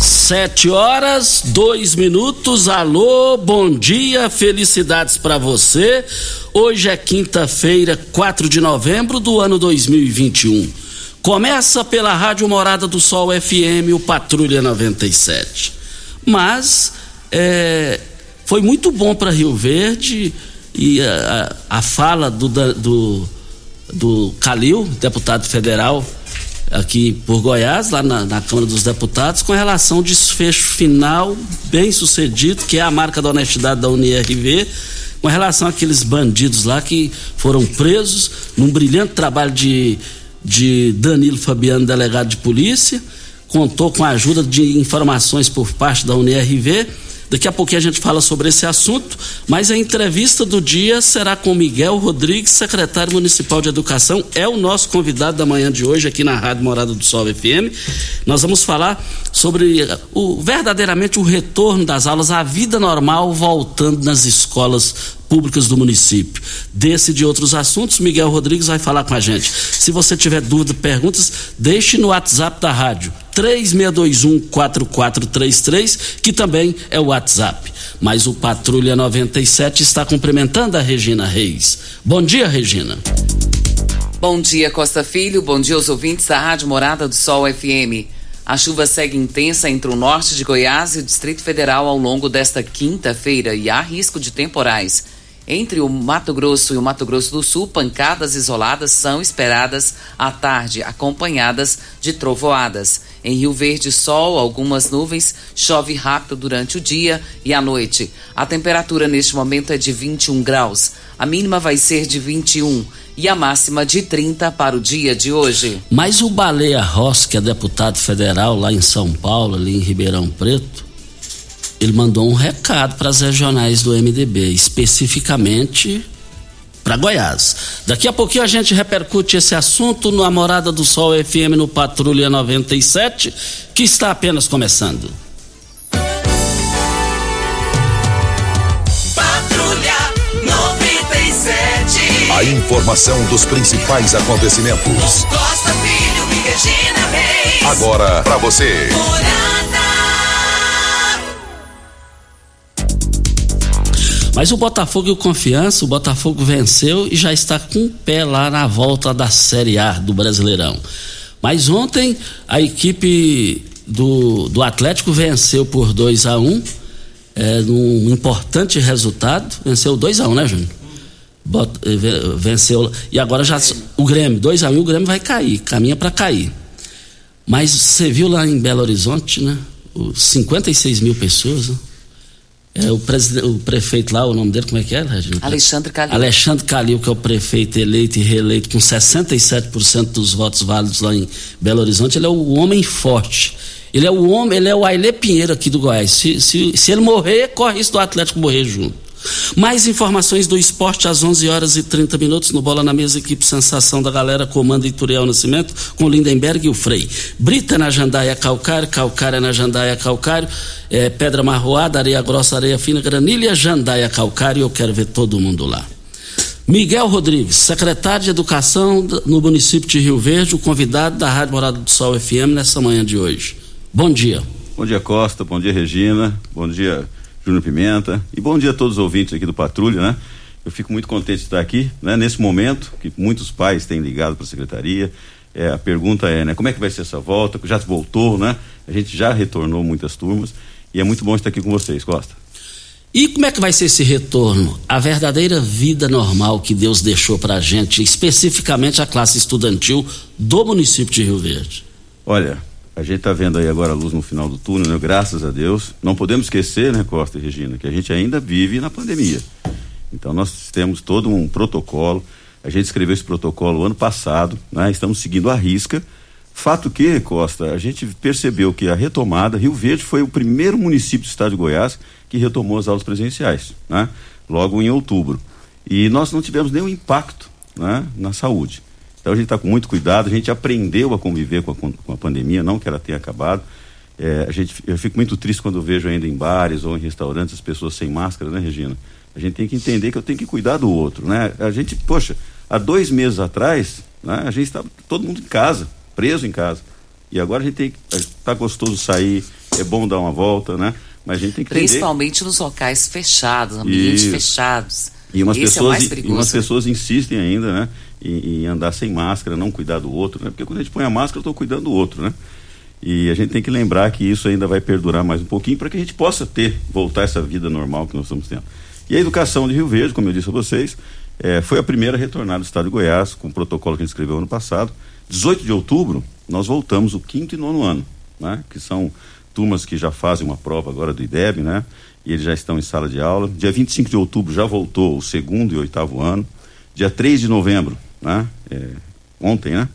Sete horas, dois minutos. Alô, bom dia, felicidades para você. Hoje é quinta-feira, 4 de novembro do ano 2021. Começa pela Rádio Morada do Sol FM, o Patrulha 97. Mas é, foi muito bom para Rio Verde e a, a fala do, do, do Calil, deputado federal, aqui por Goiás, lá na, na, Câmara dos Deputados, com relação ao desfecho final bem sucedido, que é a marca da honestidade da UNIRV, com relação àqueles bandidos lá que foram presos num brilhante trabalho de, de Danilo Fabiano, delegado de polícia, contou com a ajuda de informações por parte da UNIRV Daqui a pouquinho a gente fala sobre esse assunto, mas a entrevista do dia será com Miguel Rodrigues, secretário municipal de Educação, é o nosso convidado da manhã de hoje aqui na Rádio Morada do Sol FM. Nós vamos falar sobre o verdadeiramente o retorno das aulas à vida normal voltando nas escolas públicas do município. Desse e de outros assuntos, Miguel Rodrigues vai falar com a gente. Se você tiver dúvida, perguntas, deixe no WhatsApp da rádio. 3621-4433, que também é o WhatsApp. Mas o Patrulha 97 está cumprimentando a Regina Reis. Bom dia, Regina. Bom dia, Costa Filho. Bom dia aos ouvintes da Rádio Morada do Sol FM. A chuva segue intensa entre o norte de Goiás e o Distrito Federal ao longo desta quinta-feira e há risco de temporais. Entre o Mato Grosso e o Mato Grosso do Sul, pancadas isoladas são esperadas à tarde, acompanhadas de trovoadas. Em Rio Verde, sol, algumas nuvens, chove rápido durante o dia e a noite. A temperatura neste momento é de 21 graus. A mínima vai ser de 21 e a máxima de 30 para o dia de hoje. Mas o Baleia Rossi, que é deputado federal lá em São Paulo, ali em Ribeirão Preto, ele mandou um recado para as regionais do MDB, especificamente para Goiás. Daqui a pouquinho a gente repercute esse assunto no Amorada do Sol FM no Patrulha 97, que está apenas começando. Patrulha 97. A informação dos principais acontecimentos. Costa Filho e Regina Reis. Agora para você. Mas o Botafogo e o Confiança, o Botafogo venceu e já está com o pé lá na volta da Série A do Brasileirão. Mas ontem a equipe do, do Atlético venceu por 2 a 1 um, é, num importante resultado. Venceu 2 a 1 um, né, Júnior? Eh, venceu. E agora já. O Grêmio, 2 a 1 um, o Grêmio vai cair, caminha para cair. Mas você viu lá em Belo Horizonte, né? 56 mil pessoas, né? É, o, o prefeito lá, o nome dele, como é que é, Regina? Alexandre Calil. Alexandre Calil, que é o prefeito eleito e reeleito com 67% dos votos válidos lá em Belo Horizonte, ele é o homem forte. Ele é o homem, ele é o Ailê Pinheiro aqui do Goiás. Se, se, se ele morrer, corre isso do Atlético morrer junto. Mais informações do esporte às 11 horas e 30 minutos no Bola na Mesa, equipe Sensação da Galera, comanda Ituriel Nascimento, com Lindenberg e o Frei. Brita na Jandaia Calcário, Calcária na Jandaia Calcário, é, Pedra Marroada, Areia Grossa, Areia Fina, Granilha, Jandaia Calcário, eu quero ver todo mundo lá. Miguel Rodrigues, secretário de Educação no município de Rio Verde, o convidado da Rádio Morada do Sol FM nessa manhã de hoje. Bom dia. Bom dia, Costa. Bom dia, Regina. Bom dia, Júnior Pimenta. E bom dia a todos os ouvintes aqui do Patrulha, né? Eu fico muito contente de estar aqui, né? Nesse momento que muitos pais têm ligado para a secretaria. É, a pergunta é, né? Como é que vai ser essa volta? Já voltou, né? A gente já retornou muitas turmas e é muito bom estar aqui com vocês, Costa. E como é que vai ser esse retorno? A verdadeira vida normal que Deus deixou para a gente, especificamente a classe estudantil do município de Rio Verde? Olha, a gente está vendo aí agora a luz no final do túnel, né? graças a Deus. Não podemos esquecer, né, Costa e Regina, que a gente ainda vive na pandemia. Então nós temos todo um protocolo. A gente escreveu esse protocolo ano passado, né? Estamos seguindo a risca. Fato que, Costa, a gente percebeu que a retomada, Rio Verde foi o primeiro município do estado de Goiás que retomou as aulas presenciais, né? Logo em outubro. E nós não tivemos nenhum impacto, né? Na saúde. Então a gente está com muito cuidado, a gente aprendeu a conviver com a, com a pandemia, não que ela tenha acabado. É, a gente, eu fico muito triste quando vejo ainda em bares ou em restaurantes as pessoas sem máscara, né, Regina? A gente tem que entender que eu tenho que cuidar do outro, né? A gente, poxa, há dois meses atrás, né, a gente estava todo mundo em casa, preso em casa. E agora a gente tem que. Está gostoso sair, é bom dar uma volta, né? Mas a gente tem que Principalmente entender... nos locais fechados, ambientes Isso. fechados. E umas, Esse pessoas, é e umas pessoas insistem ainda, né? Em, em, andar sem máscara, não cuidar do outro, né? Porque quando a gente põe a máscara, eu estou cuidando do outro, né? E a gente tem que lembrar que isso ainda vai perdurar mais um pouquinho para que a gente possa ter, voltar essa vida normal que nós estamos tendo. E a educação de Rio Verde, como eu disse a vocês, é, foi a primeira a retornar do estado de Goiás, com o protocolo que a gente escreveu ano passado. 18 de outubro, nós voltamos o quinto e nono ano, né? Que são turmas que já fazem uma prova agora do IDEB, né? E eles já estão em sala de aula. Dia 25 de outubro já voltou o segundo e oitavo ano. Dia 3 de novembro, né? É, ontem, né?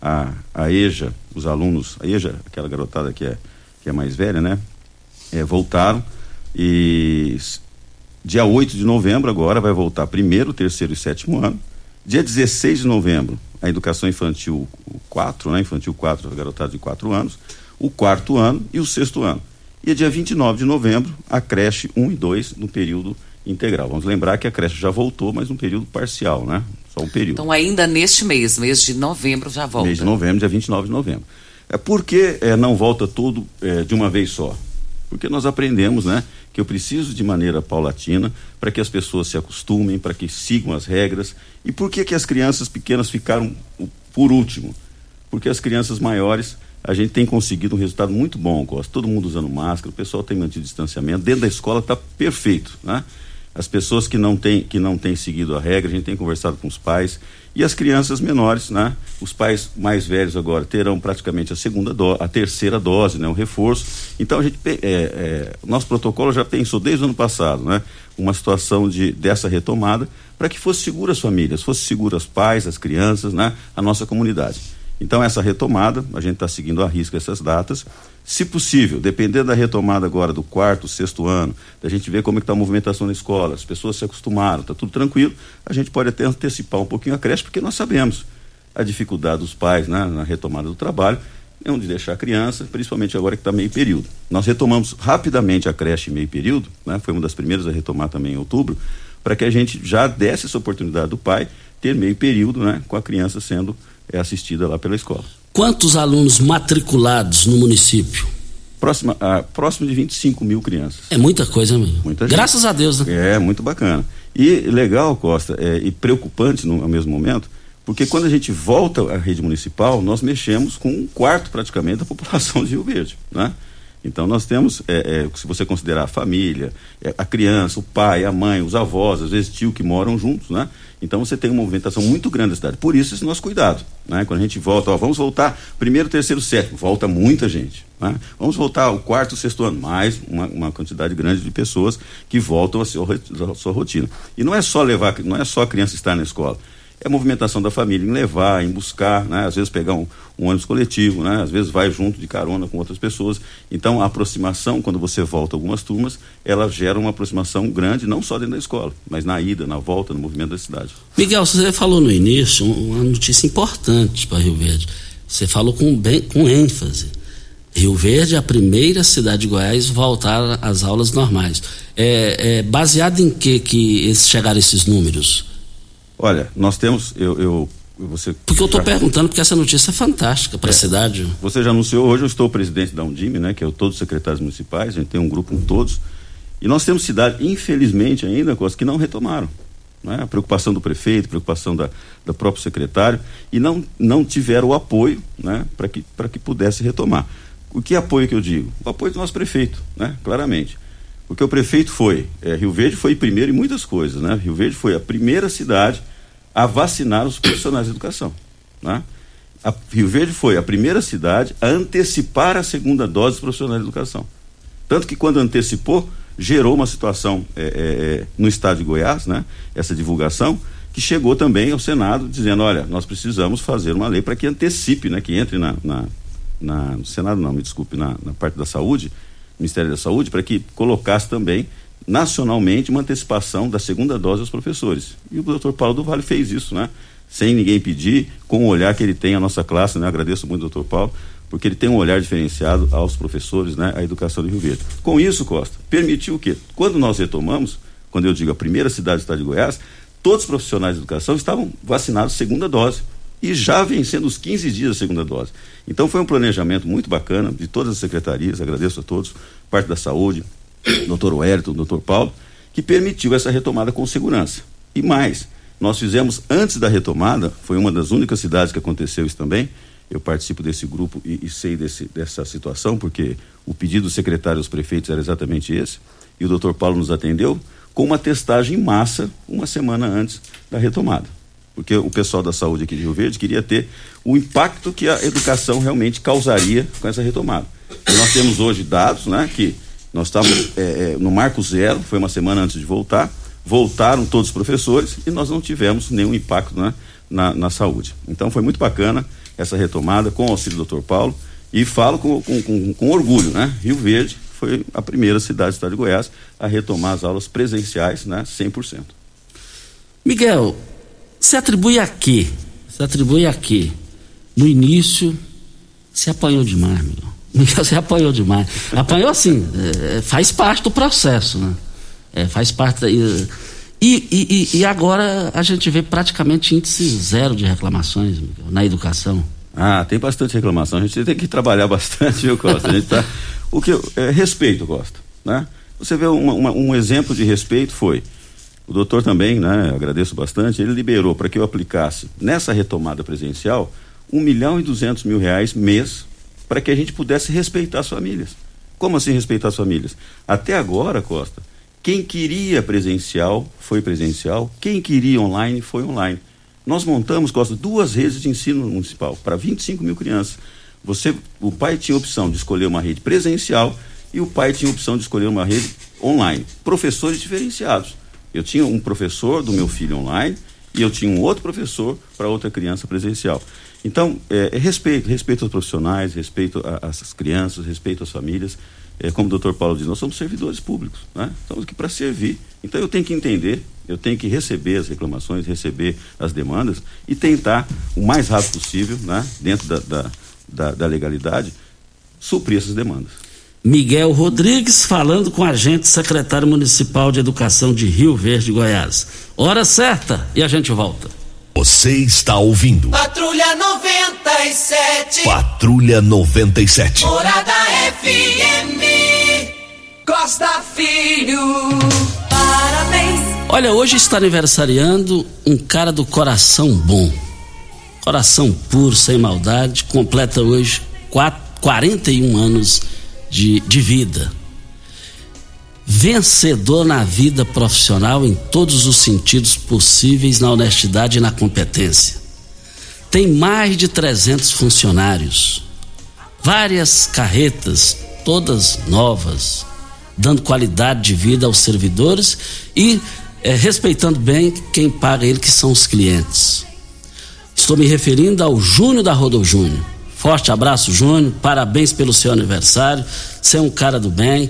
A, a EJA, os alunos, a EJA, aquela garotada que é, que é mais velha, né? É, voltaram e dia 8 de novembro agora vai voltar primeiro, terceiro e sétimo ano. Dia 16 de novembro, a educação infantil 4, né? Infantil 4, a garotada de 4 anos, o quarto ano e o sexto ano. E dia 29 de novembro, a creche 1 e 2 no período integral. Vamos lembrar que a creche já voltou, mas um período parcial, né? Só um período. Então, ainda neste mês, mês de novembro, já volta. Mês de novembro, dia 29 de novembro. É por que é, não volta tudo é, de uma vez só? Porque nós aprendemos, né, que eu preciso de maneira paulatina para que as pessoas se acostumem, para que sigam as regras. E por que que as crianças pequenas ficaram por último? Porque as crianças maiores a gente tem conseguido um resultado muito bom, Costa. Todo mundo usando máscara, o pessoal tem mantido distanciamento. Dentro da escola está perfeito, né? As pessoas que não têm que não têm seguido a regra, a gente tem conversado com os pais e as crianças menores, né? Os pais mais velhos agora terão praticamente a segunda dose, a terceira dose, né? O reforço. Então a gente, é, é, nosso protocolo já pensou desde o ano passado, né? Uma situação de dessa retomada para que fosse segura as famílias, fosse segura os pais, as crianças, né? A nossa comunidade. Então, essa retomada, a gente está seguindo a risco essas datas. Se possível, dependendo da retomada agora do quarto, sexto ano, da gente ver como é está a movimentação na escola, as pessoas se acostumaram, está tudo tranquilo, a gente pode até antecipar um pouquinho a creche, porque nós sabemos a dificuldade dos pais né, na retomada do trabalho, é onde deixar a criança, principalmente agora que está meio período. Nós retomamos rapidamente a creche meio período, né, foi uma das primeiras a retomar também em outubro, para que a gente já desse essa oportunidade do pai ter meio período né, com a criança sendo é assistida lá pela escola. Quantos alunos matriculados no município? Próxima, ah, próximo de 25 mil crianças. É muita coisa mesmo. Muita Graças a Deus, né? É, muito bacana. E legal, Costa, é, e preocupante no, ao mesmo momento, porque quando a gente volta à rede municipal, nós mexemos com um quarto praticamente da população de Rio Verde, né? Então nós temos, é, é, se você considerar a família, é, a criança, o pai, a mãe, os avós, às vezes tio que moram juntos, né? Então você tem uma movimentação muito grande da cidade. Por isso esse nosso cuidado, né? Quando a gente volta, ó, vamos voltar primeiro, terceiro, sétimo, volta muita gente, né? Vamos voltar ao quarto, sexto ano, mais uma, uma quantidade grande de pessoas que voltam a sua, a sua rotina. E não é só levar, não é só a criança estar na escola é a movimentação da família em levar, em buscar, né? às vezes pegar um, um, ônibus coletivo, né? às vezes vai junto de carona com outras pessoas. Então a aproximação, quando você volta algumas turmas, ela gera uma aproximação grande, não só dentro da escola, mas na ida, na volta, no movimento da cidade. Miguel, você falou no início uma notícia importante para Rio Verde. Você falou com, bem, com ênfase. Rio Verde é a primeira cidade de Goiás voltar às aulas normais. É, é baseado em que que chegaram esses números? Olha, nós temos, eu, eu você porque eu estou perguntando porque essa notícia é fantástica para a é, cidade. Você já anunciou hoje, eu estou presidente da Undime, né, que é o todos os secretários municipais, a gente tem um grupo com todos. E nós temos cidades, infelizmente ainda, coisas que não retomaram. Né? A preocupação do prefeito, a preocupação da, do próprio secretário, e não, não tiveram o apoio né, para que, que pudesse retomar. O que apoio que eu digo? O apoio do nosso prefeito, né, claramente. Porque o prefeito foi, é, Rio Verde foi primeiro em muitas coisas, né? Rio Verde foi a primeira cidade a vacinar os profissionais de educação. Né? A Rio Verde foi a primeira cidade a antecipar a segunda dose dos profissionais de educação. Tanto que quando antecipou, gerou uma situação é, é, é, no estado de Goiás, né? essa divulgação, que chegou também ao Senado dizendo, olha, nós precisamos fazer uma lei para que antecipe, né? que entre na, na, na, no Senado não, me desculpe, na, na parte da saúde, Ministério da Saúde, para que colocasse também nacionalmente uma antecipação da segunda dose aos professores. E o doutor Paulo do Vale fez isso, né? Sem ninguém pedir, com o olhar que ele tem à nossa classe, né? Agradeço muito, doutor Paulo, porque ele tem um olhar diferenciado aos professores, né? À educação de Rio Verde. Com isso, Costa, permitiu o quê? Quando nós retomamos, quando eu digo a primeira cidade do estado de Goiás, todos os profissionais de educação estavam vacinados segunda dose e já vencendo os 15 dias da segunda dose. Então foi um planejamento muito bacana de todas as secretarias, agradeço a todos, parte da saúde, doutor Wellington, doutor Paulo, que permitiu essa retomada com segurança. E mais, nós fizemos antes da retomada, foi uma das únicas cidades que aconteceu isso também. Eu participo desse grupo e, e sei desse, dessa situação, porque o pedido do secretário aos prefeitos era exatamente esse. E o doutor Paulo nos atendeu com uma testagem em massa uma semana antes da retomada. Porque o pessoal da saúde aqui de Rio Verde queria ter o impacto que a educação realmente causaria com essa retomada. E nós temos hoje dados, né, que nós estávamos é, é, no marco zero, foi uma semana antes de voltar, voltaram todos os professores e nós não tivemos nenhum impacto né, na, na saúde. Então foi muito bacana essa retomada com o auxílio do Dr. Paulo e falo com, com, com, com orgulho, né? Rio Verde foi a primeira cidade do estado de Goiás a retomar as aulas presenciais, né? 100%. Miguel, se atribui a quê? Se atribui a quê? No início, se apanhou demais, Miguel. Você apanhou demais. Apanhou assim, é, faz parte do processo, né? É, faz parte da. E, e, e, agora a gente vê praticamente índice zero de reclamações na educação. Ah, tem bastante reclamação. A gente tem que trabalhar bastante, viu, Costa? A gente tá, o que é, respeito, Costa, né? Você vê uma, uma, um exemplo de respeito foi o doutor também, né? Agradeço bastante. Ele liberou para que eu aplicasse nessa retomada presencial um milhão e duzentos mil reais mês para que a gente pudesse respeitar as famílias. Como assim respeitar as famílias? Até agora, Costa, quem queria presencial foi presencial, quem queria online foi online. Nós montamos, Costa, duas redes de ensino municipal para 25 mil crianças. Você, o pai tinha opção de escolher uma rede presencial e o pai tinha opção de escolher uma rede online. Professores diferenciados. Eu tinha um professor do meu filho online e eu tinha um outro professor para outra criança presencial. Então, é, é respeito, respeito aos profissionais, respeito às crianças, respeito às famílias. É, como o doutor Paulo diz, nós somos servidores públicos, né? estamos aqui para servir. Então eu tenho que entender, eu tenho que receber as reclamações, receber as demandas e tentar, o mais rápido possível, né? dentro da, da, da, da legalidade, suprir essas demandas. Miguel Rodrigues falando com a gente, secretário municipal de educação de Rio Verde, Goiás. Hora certa e a gente volta. Você está ouvindo. Patrulha 97. Patrulha 97. Morada FM. Costa Filho. Parabéns. Olha, hoje está aniversariando um cara do coração bom. Coração puro, sem maldade. Completa hoje quatro, 41 anos de, de vida. Vencedor na vida profissional em todos os sentidos possíveis, na honestidade e na competência. Tem mais de 300 funcionários, várias carretas, todas novas, dando qualidade de vida aos servidores e é, respeitando bem quem paga ele, que são os clientes. Estou me referindo ao Júnior da Rodo Júnior. Forte abraço, Júnior. Parabéns pelo seu aniversário. Você é um cara do bem.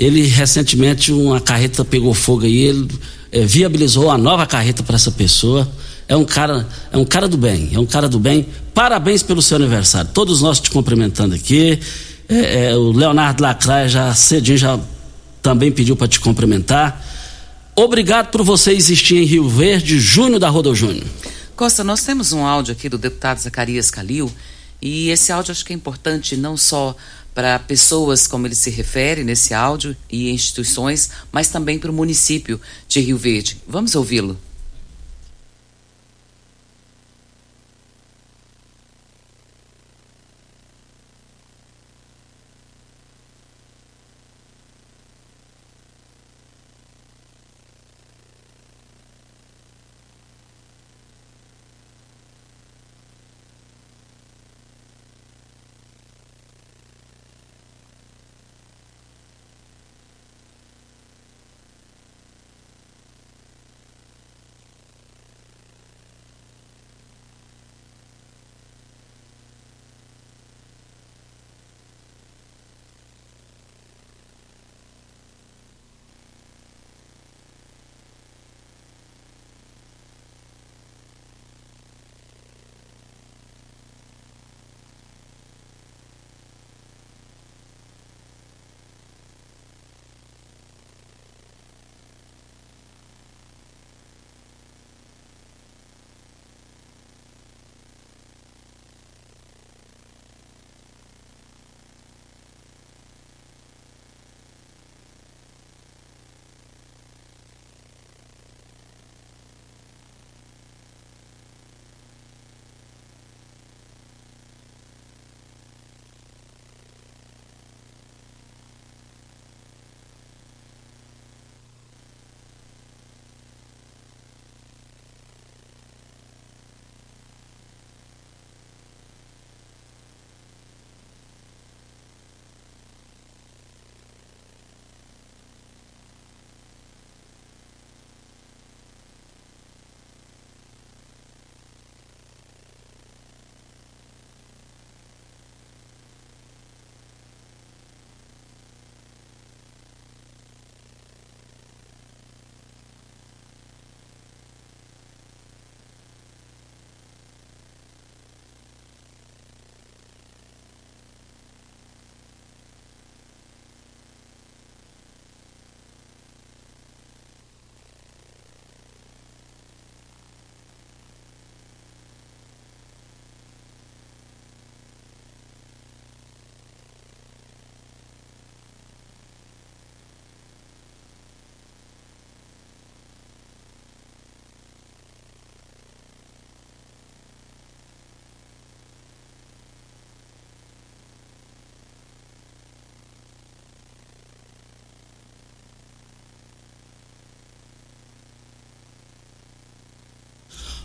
Ele recentemente uma carreta pegou fogo e ele é, viabilizou uma nova carreta para essa pessoa. É um cara, é um cara do bem, é um cara do bem. Parabéns pelo seu aniversário. Todos nós te cumprimentando aqui. É, é, o Leonardo Lacraia já cedinho já também pediu para te cumprimentar. Obrigado por você existir em Rio Verde, Júnior da Rodo Júnior. Costa, nós temos um áudio aqui do deputado Zacarias Calil e esse áudio acho que é importante não só para pessoas, como ele se refere nesse áudio, e instituições, mas também para o município de Rio Verde. Vamos ouvi-lo.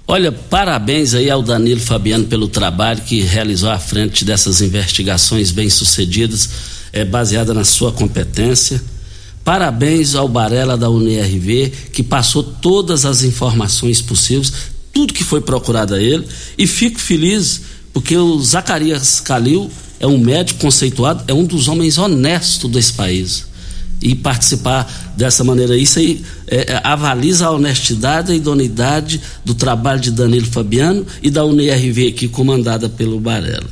Olha, parabéns aí ao Danilo Fabiano pelo trabalho que realizou à frente dessas investigações bem-sucedidas, é, baseada na sua competência. Parabéns ao Barela da UNRV, que passou todas as informações possíveis, tudo que foi procurado a ele, e fico feliz porque o Zacarias Calil é um médico conceituado, é um dos homens honestos desse país e participar dessa maneira. Isso aí é, é, avaliza a honestidade e idoneidade do trabalho de Danilo Fabiano e da UNRV aqui comandada pelo Barela.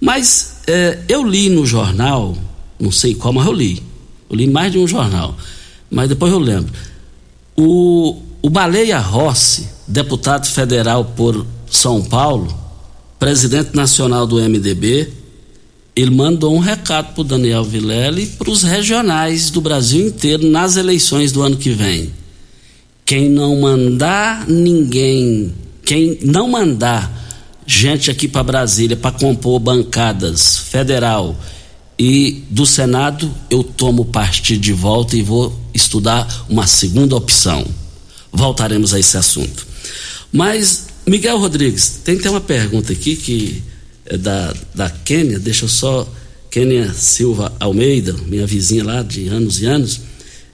Mas é, eu li no jornal, não sei qual, mas eu li. Eu li mais de um jornal, mas depois eu lembro. O, o Baleia Rossi, deputado federal por São Paulo, presidente nacional do MDB, ele mandou um recado para o Daniel Vilela e para os regionais do Brasil inteiro nas eleições do ano que vem. Quem não mandar ninguém, quem não mandar gente aqui para Brasília para compor bancadas federal e do Senado eu tomo partido de volta e vou estudar uma segunda opção. Voltaremos a esse assunto. Mas, Miguel Rodrigues, tem, tem uma pergunta aqui que da, da Quênia, deixa eu só. Quênia Silva Almeida, minha vizinha lá de anos e anos.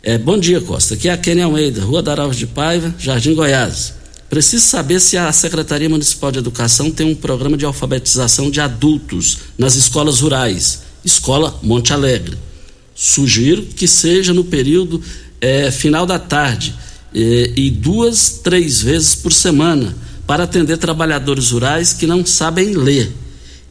É, bom dia, Costa. Aqui é a Quênia Almeida, Rua da Araújo de Paiva, Jardim Goiás. Preciso saber se a Secretaria Municipal de Educação tem um programa de alfabetização de adultos nas escolas rurais. Escola Monte Alegre. Sugiro que seja no período é, final da tarde é, e duas, três vezes por semana para atender trabalhadores rurais que não sabem ler.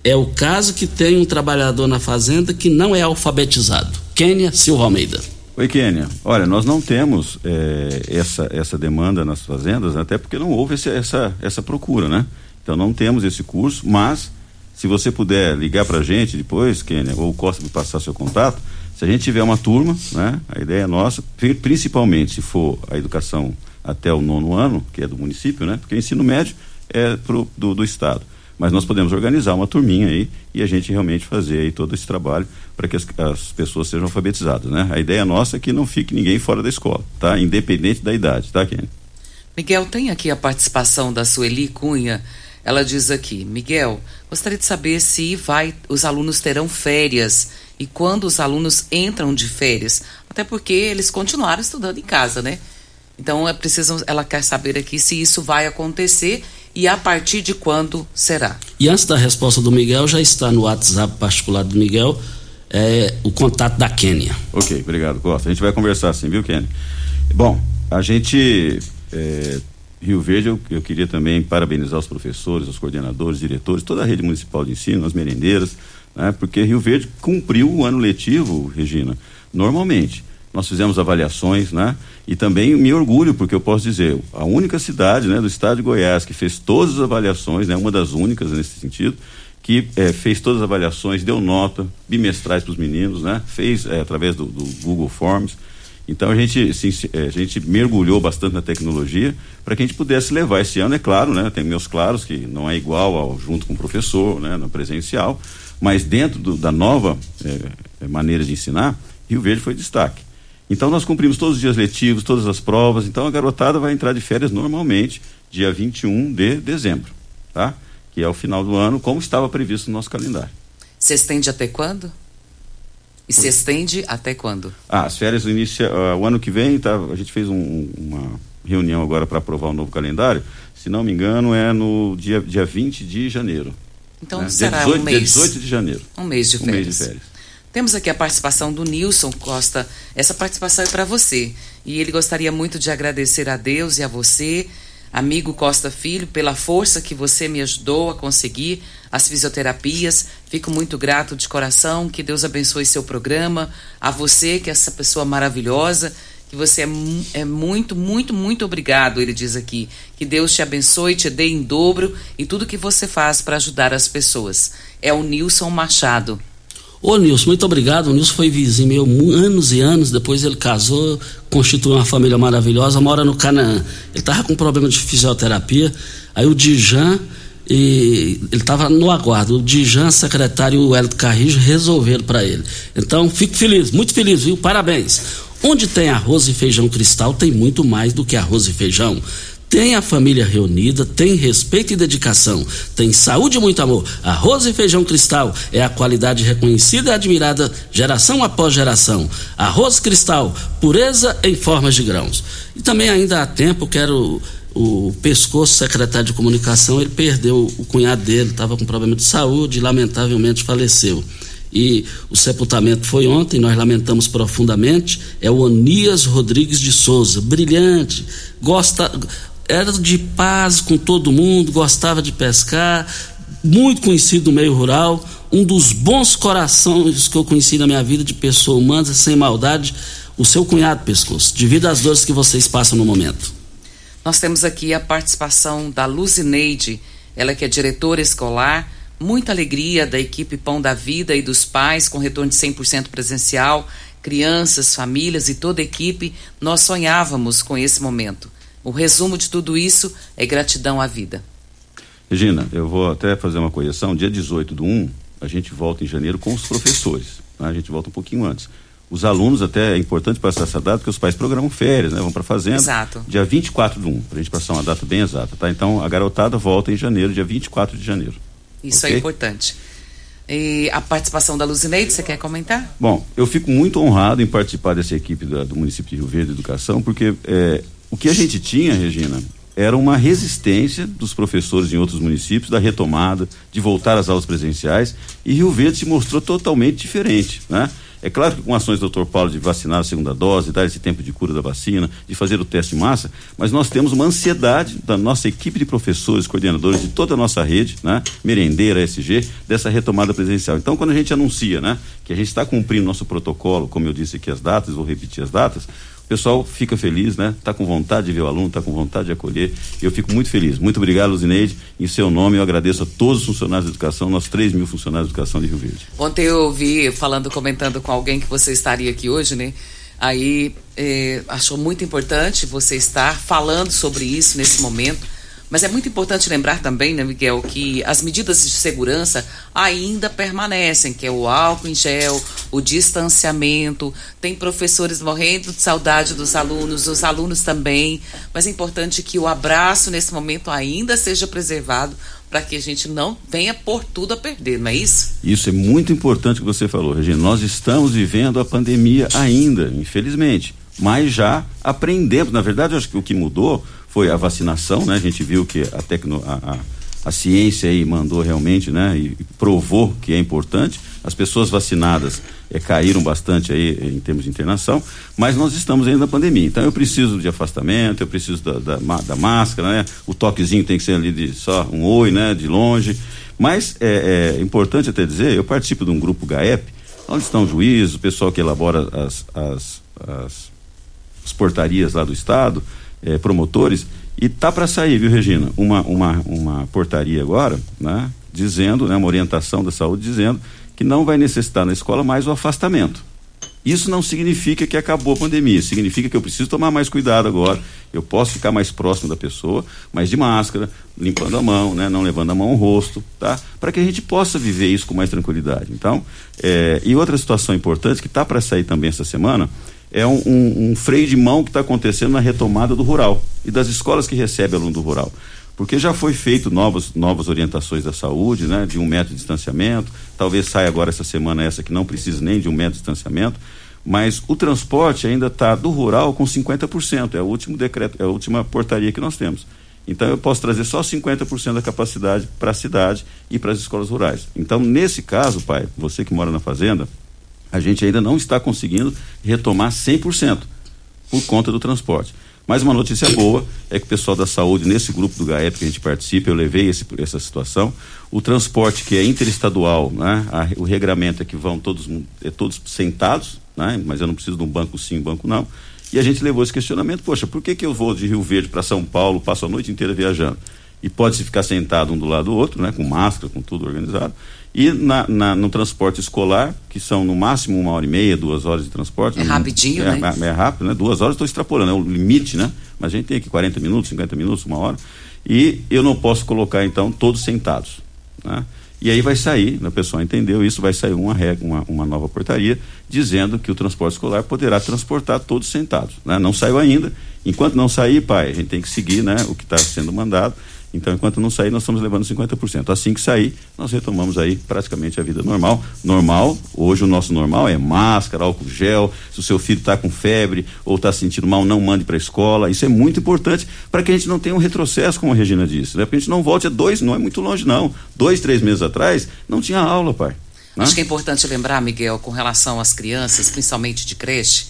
É o caso que tem um trabalhador na fazenda que não é alfabetizado. Quênia Silva Almeida. Oi, Quênia. Olha, nós não temos é, essa, essa demanda nas fazendas, até porque não houve esse, essa, essa procura, né? Então não temos esse curso, mas se você puder ligar para a gente depois, Kênia, ou Costa me passar seu contato, se a gente tiver uma turma, né, a ideia é nossa, principalmente se for a educação até o nono ano, que é do município, né, porque o ensino médio é pro, do, do Estado. Mas nós podemos organizar uma turminha aí e a gente realmente fazer aí todo esse trabalho para que as, as, pessoas sejam alfabetizadas, né? A ideia nossa é que não fique ninguém fora da escola, tá? Independente da idade, tá, Kenny? Miguel, tem aqui a participação da Sueli Cunha ela diz aqui, Miguel, gostaria de saber se vai, os alunos terão férias e quando os alunos entram de férias, até porque eles continuaram estudando em casa, né? Então é preciso, ela quer saber aqui se isso vai acontecer e a partir de quando será. E antes da resposta do Miguel, já está no WhatsApp particular do Miguel é, o contato da Quênia. Ok, obrigado, Costa. A gente vai conversar assim, viu, Quênia? Bom, a gente é, Rio Verde, eu, eu, queria também parabenizar os professores, os coordenadores, diretores, toda a rede municipal de ensino, as merendeiras, né, porque Rio Verde cumpriu o ano letivo, Regina, normalmente. Nós fizemos avaliações, né? E também me orgulho, porque eu posso dizer, a única cidade né, do estado de Goiás que fez todas as avaliações, né, uma das únicas nesse sentido, que é, fez todas as avaliações, deu nota bimestrais para os meninos, né? Fez é, através do, do Google Forms. Então a gente, assim, a gente mergulhou bastante na tecnologia para que a gente pudesse levar esse ano, é claro, né? Tem meus claros que não é igual ao junto com o professor, né? No presencial, mas dentro do, da nova é, maneira de ensinar, Rio Verde foi destaque. Então nós cumprimos todos os dias letivos, todas as provas, então a garotada vai entrar de férias normalmente dia 21 de dezembro, tá? Que é o final do ano, como estava previsto no nosso calendário. Você estende até quando? E se estende até quando? Ah, as férias inicia uh, o ano que vem, tá, a gente fez um, uma reunião agora para aprovar o um novo calendário. Se não me engano, é no dia, dia 20 de janeiro. Então né? será 18, um mês. Dia 18 de janeiro. Um mês de férias. Um mês de férias. Temos aqui a participação do Nilson Costa. Essa participação é para você. E ele gostaria muito de agradecer a Deus e a você amigo Costa Filho, pela força que você me ajudou a conseguir as fisioterapias. Fico muito grato de coração. Que Deus abençoe seu programa. A você, que é essa pessoa maravilhosa, que você é, é muito, muito, muito obrigado, ele diz aqui. Que Deus te abençoe, te dê em dobro e tudo que você faz para ajudar as pessoas. É o Nilson Machado. Ô Nilson, muito obrigado. O Nilson foi vizinho meu anos e anos, depois ele casou, constituiu uma família maravilhosa, mora no Canaã. Ele estava com problema de fisioterapia, aí o Dijan, e ele estava no aguardo. O Dijan, secretário e o Hélio Carrijo resolveram para ele. Então, fico feliz, muito feliz, viu? Parabéns. Onde tem arroz e feijão cristal, tem muito mais do que arroz e feijão. Tem a família reunida, tem respeito e dedicação, tem saúde e muito amor. Arroz e feijão cristal é a qualidade reconhecida e admirada geração após geração. Arroz cristal, pureza em formas de grãos. E também ainda há tempo, quero o pescoço secretário de comunicação, ele perdeu o cunhado dele, estava com problema de saúde e lamentavelmente faleceu. E o sepultamento foi ontem, nós lamentamos profundamente. É o Onias Rodrigues de Souza, brilhante, gosta, era de paz com todo mundo, gostava de pescar, muito conhecido no meio rural, um dos bons corações que eu conheci na minha vida de pessoa humana, sem maldade, o seu cunhado pescoço, devido às dores que vocês passam no momento. Nós temos aqui a participação da Luzineide, ela que é diretora escolar, muita alegria da equipe Pão da Vida e dos pais com retorno de 100% presencial, crianças, famílias e toda a equipe, nós sonhávamos com esse momento. O resumo de tudo isso é gratidão à vida. Regina, eu vou até fazer uma correção. Dia 18 do 1, a gente volta em janeiro com os professores. Tá? A gente volta um pouquinho antes. Os alunos, até é importante passar essa data, porque os pais programam férias, né? Vão para fazenda. Exato. Dia 24 de 1, para a gente passar uma data bem exata, tá? Então, a garotada volta em janeiro, dia 24 de janeiro. Isso é Ok? importante. E a participação da Luzineide, você quer comentar? Bom, eu fico muito honrado em participar dessa equipe da- do município de Rio Verde de Educação, porque é, o que a gente tinha, Regina, era uma resistência dos professores em outros municípios da retomada, de voltar às aulas presenciais, e Rio Verde se mostrou totalmente diferente, né? É claro que com ações do Dr. Paulo de vacinar a segunda dose, dar esse tempo de cura da vacina, de fazer o teste em massa, mas nós temos uma ansiedade da nossa equipe de professores, coordenadores de toda a nossa rede, né? Merendeira, SG, dessa retomada presencial. Então, quando a gente anuncia, né, que a gente está cumprindo nosso protocolo, como eu disse aqui as datas, vou repetir as datas, o pessoal fica feliz, né? Está com vontade de ver o aluno, está com vontade de acolher. Eu fico muito feliz. Muito obrigado, Luzineide. Em seu nome, eu agradeço a todos os funcionários de educação, nossos 3 mil funcionários de educação de Rio Verde. Ontem eu ouvi falando, comentando com alguém que você estaria aqui hoje, né? Aí eh, achou muito importante você estar falando sobre isso nesse momento. Mas é muito importante lembrar também, né, Miguel, que as medidas de segurança ainda permanecem, que é o álcool em gel, o distanciamento. Tem professores morrendo de saudade dos alunos, os alunos também. Mas é importante que o abraço nesse momento ainda seja preservado para que a gente não venha pôr tudo a perder, não é isso? Isso é muito importante que você falou, Regina. Nós estamos vivendo a pandemia ainda, infelizmente, mas já aprendemos. Na verdade, acho que o que mudou foi a vacinação, né? A gente viu que a, tecno, a, a, a ciência aí mandou realmente, né? E, provou que é importante. As pessoas vacinadas eh, caíram bastante aí em termos de internação, mas nós estamos ainda na pandemia. Então eu preciso de afastamento, eu preciso da, da, da máscara, né? O toquezinho tem que ser ali de só um oi, né? De longe. Mas é, é importante até dizer, eu participo de um grupo GAEP, onde estão juízes, o pessoal que elabora as, as, as, as portarias lá do estado, eh, promotores, e tá para sair, viu, Regina? Uma, uma, uma portaria agora, né? Dizendo, né? Uma orientação da saúde dizendo que não vai necessitar na escola mais o afastamento. Isso não significa que acabou a pandemia, significa que eu preciso tomar mais cuidado agora. Eu posso ficar mais próximo da pessoa, mas de máscara, limpando a mão, né, não levando a mão ao rosto, tá? Para que a gente possa viver isso com mais tranquilidade. Então, é, e outra situação importante que está para sair também essa semana é um, um, um freio de mão que está acontecendo na retomada do rural e das escolas que recebem aluno do rural porque já foi feito novas, novas orientações da saúde, né, de um metro de distanciamento, talvez saia agora essa semana essa que não precisa nem de um metro de distanciamento, mas o transporte ainda está do rural com 50%, é o último decreto, é a última portaria que nós temos. Então eu posso trazer só 50% da capacidade para a cidade e para as escolas rurais. Então, nesse caso, pai, você que mora na fazenda, a gente ainda não está conseguindo retomar 100% por conta do transporte. Mas uma notícia boa é que o pessoal da saúde, nesse grupo do GAEP que a gente participa, eu levei esse, essa situação. O transporte que é interestadual, né? A- o regramento é que vão todos, é todos sentados, né? mas eu não preciso de um banco sim, banco não. E a gente levou esse questionamento: poxa, por que, que eu vou de Rio Verde para São Paulo, passo a noite inteira viajando? E pode-se ficar sentado um do lado do outro, né? com máscara, com tudo organizado. E na, na- no transporte escolar, que são no máximo uma hora e meia, duas horas de transporte. É rapidinho, é, né? é rápido, né? Duas horas estou extrapolando, é o limite, né? Mas a gente tem aqui 40 minutos, 50 minutos, uma hora. E eu não posso colocar, então, todos sentados. Né? E aí vai sair, né, o pessoal entendeu isso, vai sair uma regra, uma, uma nova portaria, dizendo que o transporte escolar poderá transportar todos sentados. Né? Não saiu ainda. Enquanto não sair, pai, a gente tem que seguir né, o que está sendo mandado. Então, enquanto não sair, nós estamos levando 50%. Assim que sair, nós retomamos aí praticamente a vida normal. Normal, hoje o nosso normal é máscara, álcool gel. Se o seu filho está com febre ou está sentindo mal, não mande para a escola. Isso é muito importante para que a gente não tenha um retrocesso, como a Regina disse. Né? Para a gente não volte a dois, não é muito longe, não. Dois, três meses atrás, não tinha aula, pai. né? Acho que é importante lembrar, Miguel, com relação às crianças, principalmente de creche.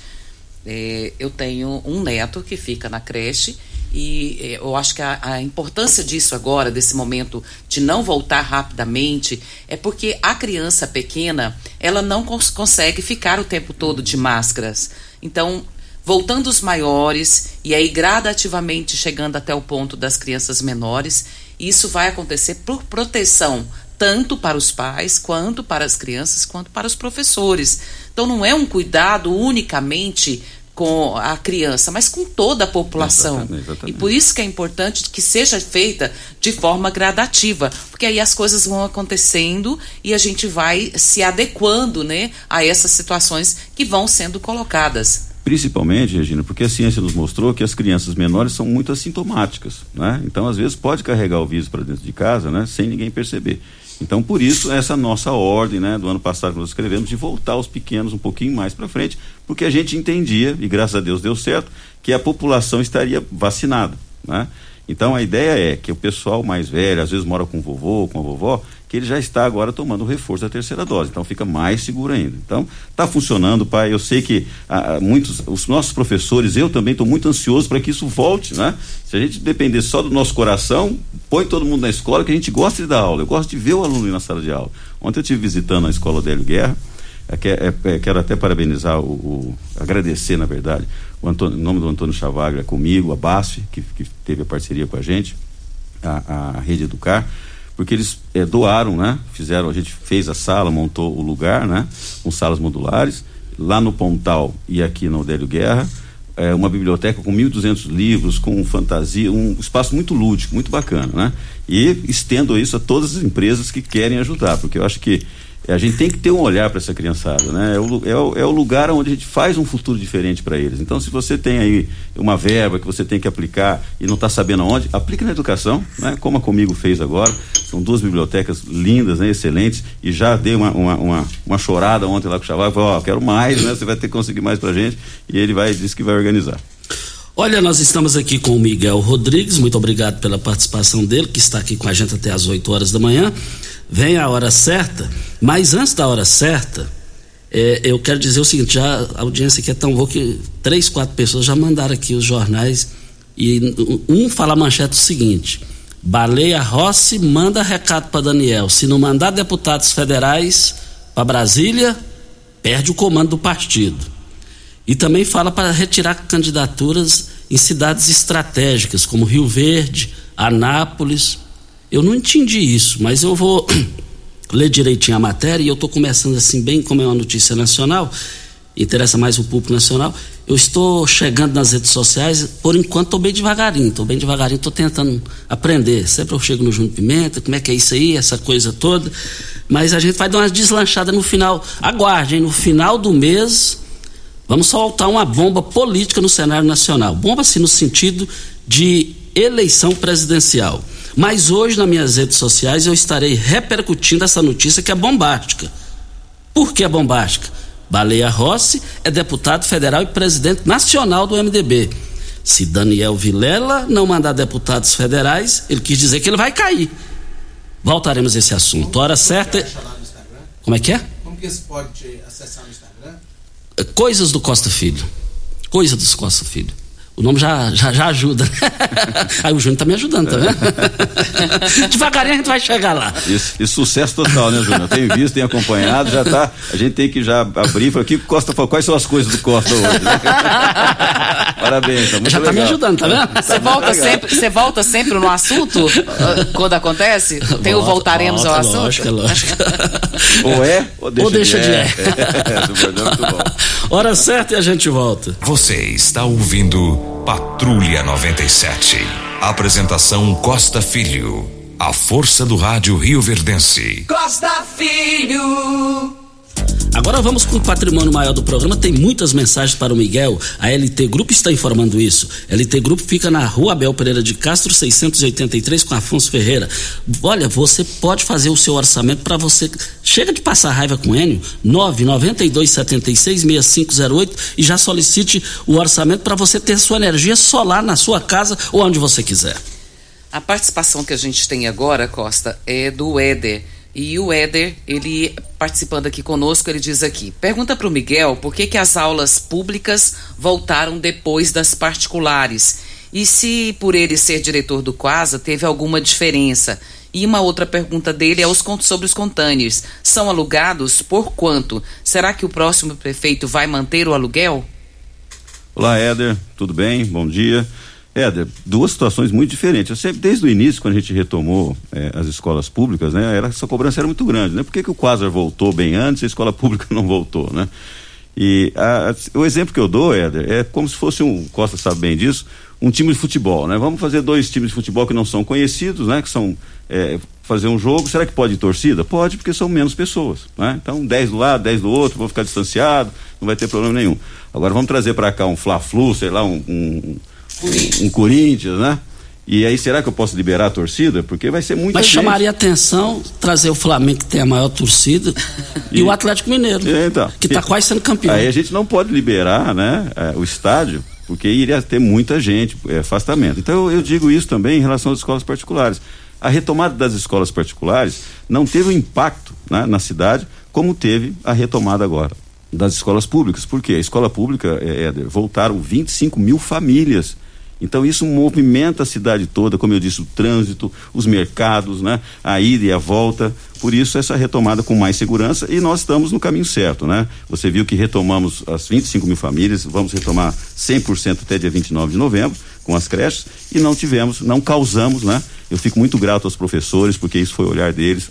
eh, eu tenho um neto que fica na creche e eh, eu acho que a, a importância disso agora, desse momento de não voltar rapidamente, é porque a criança pequena ela não cons- consegue ficar o tempo todo de máscaras. Então, voltando os maiores e aí gradativamente chegando até o ponto das crianças menores, isso vai acontecer por proteção tanto para os pais, quanto para as crianças, quanto para os professores. Então não é um cuidado unicamente com a criança, mas com toda a população. Exatamente, exatamente. E por isso que é importante que seja feita de forma gradativa, porque aí as coisas vão acontecendo e a gente vai se adequando, né, a essas situações que vão sendo colocadas. Principalmente, Regina, porque a ciência nos mostrou que as crianças menores são muito assintomáticas, né? Então, às vezes, pode carregar o vírus para dentro de casa, né? Sem ninguém perceber. Então, por isso, essa nossa ordem, né? Do ano passado que nós escrevemos, de voltar aos pequenos um pouquinho mais para frente, porque a gente entendia, e graças a Deus deu certo, que a população estaria vacinada, né? Então, a ideia é que o pessoal mais velho, às vezes mora com o vovô, com a vovó, que ele já está agora tomando o reforço da terceira dose, então fica mais seguro ainda. Então, está funcionando, pai. Eu sei que ah, muitos, os nossos professores, eu também estou muito ansioso para que isso volte, né? Se a gente depender só do nosso coração, põe todo mundo na escola, que a gente gosta de dar aula. Eu gosto de ver o aluno na sala de aula. Ontem eu estive visitando a escola Odélio Guerra. É, é, é, quero até parabenizar, o, o, agradecer, na verdade, o Antônio, nome do Antônio Chavagra comigo, a BASF, que, que teve a parceria com a gente, a, a Rede Educar porque eles é, doaram, né? Fizeram, a gente fez a sala, montou o lugar, né? Com salas modulares, lá no Pontal e aqui no Odélio Guerra, é, uma biblioteca com 1.200 livros, com fantasia, um espaço muito lúdico, muito bacana, né? E estendo isso a todas as empresas que querem ajudar, porque eu acho que a gente tem que ter um olhar para essa criançada, né? É o, é, o, é o, lugar onde a gente faz um futuro diferente para eles. Então, se você tem aí uma verba que você tem que aplicar e não está sabendo aonde, aplique na educação, né? Como a Comigo fez agora. São duas bibliotecas lindas, né? excelentes, e já dei uma, uma, uma, uma chorada ontem lá com o Chaval, falou, ó, oh, quero mais, né? Você vai ter que conseguir mais para gente. E ele vai, disse que vai organizar. Olha, nós estamos aqui com o Miguel Rodrigues, muito obrigado pela participação dele, que está aqui com a gente até às 8 horas da manhã vem a hora certa, mas antes da hora certa, é, eu quero dizer o seguinte: já, a audiência aqui é tão boa que três, quatro pessoas já mandaram aqui os jornais e um fala a manchete o seguinte: Baleia Rossi manda recado para Daniel. Se não mandar deputados federais para Brasília, perde o comando do partido. E também fala para retirar candidaturas em cidades estratégicas, como Rio Verde, Anápolis, eu não entendi isso, mas eu vou ler direitinho a matéria e eu estou começando assim, bem como é uma notícia nacional, interessa mais o público nacional. Eu estou chegando nas redes sociais, por enquanto estou bem devagarinho, estou bem devagarinho, estou tentando aprender. Sempre eu chego no Júnior Pimenta, como é que é isso aí, essa coisa toda. Mas a gente vai dar uma deslanchada no final. Aguardem, no final do mês, vamos soltar uma bomba política no cenário nacional. Bomba, assim, no sentido de eleição presidencial. Mas hoje, nas minhas redes sociais, eu estarei repercutindo essa notícia que é bombástica. Por que é bombástica? Baleia Rossi é deputado federal e presidente nacional do MDB. Se Daniel Vilela não mandar deputados federais, ele quis dizer que ele vai cair. Voltaremos a esse assunto. Hora certa. Como é que é? Como que se pode acessar no Instagram? Coisas do Costa Filho. Coisa dos Costa Filho. O nome já, já, já ajuda. Aí o Júnior tá me ajudando, tá vendo? Devagarinho a gente vai chegar lá. Isso, e sucesso total, né, Júnior? Tenho visto, tenho acompanhado, já tá. A gente tem que já abrir para aqui. Costa falou, quais são as coisas do Costa hoje? Né? Parabéns, tá muito Já legal. tá me ajudando, tá vendo? Você volta, sempre, você volta sempre no assunto quando acontece? Tem o Volta, voltaremos volta, ao assunto? Lógico, é lógico. Ou é, ou deixa, Ou deixa de é. é. é. Super, muito bom. Hora certa e a gente volta. Você está ouvindo Patrulha 97. Apresentação Costa Filho. A força do rádio Rio Verdense. Costa Filho. Agora vamos com o patrimônio maior do programa. Tem muitas mensagens para o Miguel. A LT Grupo está informando isso. LT Grupo fica na rua Abel Pereira de Castro, 683, com Afonso Ferreira. Olha, você pode fazer o seu orçamento para você. Chega de passar raiva com Enio, 992766508 e já solicite o orçamento para você ter sua energia solar na sua casa ou onde você quiser. A participação que a gente tem agora, Costa, é do Éder. E o Éder, ele participando aqui conosco, ele diz aqui: pergunta para o Miguel por que, que as aulas públicas voltaram depois das particulares. E se, por ele ser diretor do Quasa, teve alguma diferença. E uma outra pergunta dele é os con- sobre os containers. São alugados por quanto? Será que o próximo prefeito vai manter o aluguel? Olá, Éder, tudo bem? Bom dia. Éder, duas situações muito diferentes. Eu sempre, desde o início, quando a gente retomou eh, as escolas públicas, né, era, essa cobrança era muito grande, né? Por que, que o Quasar voltou bem antes e a escola pública não voltou, né? E a, a, o exemplo que eu dou, Éder, é como se fosse um, Costa sabe bem disso, um time de futebol, né? Vamos fazer dois times de futebol que não são conhecidos, né? Que são é, fazer um jogo, será que pode ir torcida? Pode, porque são menos pessoas, né? Então, 10 do lado, 10 do outro, vão ficar distanciados, não vai ter problema nenhum. Agora vamos trazer para cá um Fla-Flu, sei lá, um, um, um, um Corinthians, né? E aí, será que eu posso liberar a torcida? Porque vai ser muito Mas gente. chamaria atenção trazer o Flamengo, que tem a maior torcida, e, e o Atlético Mineiro, é, então, que está quase sendo campeão. Aí a gente não pode liberar né, é, o estádio, porque iria ter muita gente, é, afastamento. Então eu, eu digo isso também em relação às escolas particulares. A retomada das escolas particulares não teve o um impacto né, na cidade como teve a retomada agora das escolas públicas. Porque a escola pública, é, Éder, voltaram 25 mil famílias então isso movimenta a cidade toda, como eu disse, o trânsito, os mercados, né? A ida e a volta. Por isso essa retomada com mais segurança e nós estamos no caminho certo, né? Você viu que retomamos as 25 mil famílias, vamos retomar 100% até dia 29 de novembro com as creches e não tivemos, não causamos, né? Eu fico muito grato aos professores porque isso foi o olhar deles,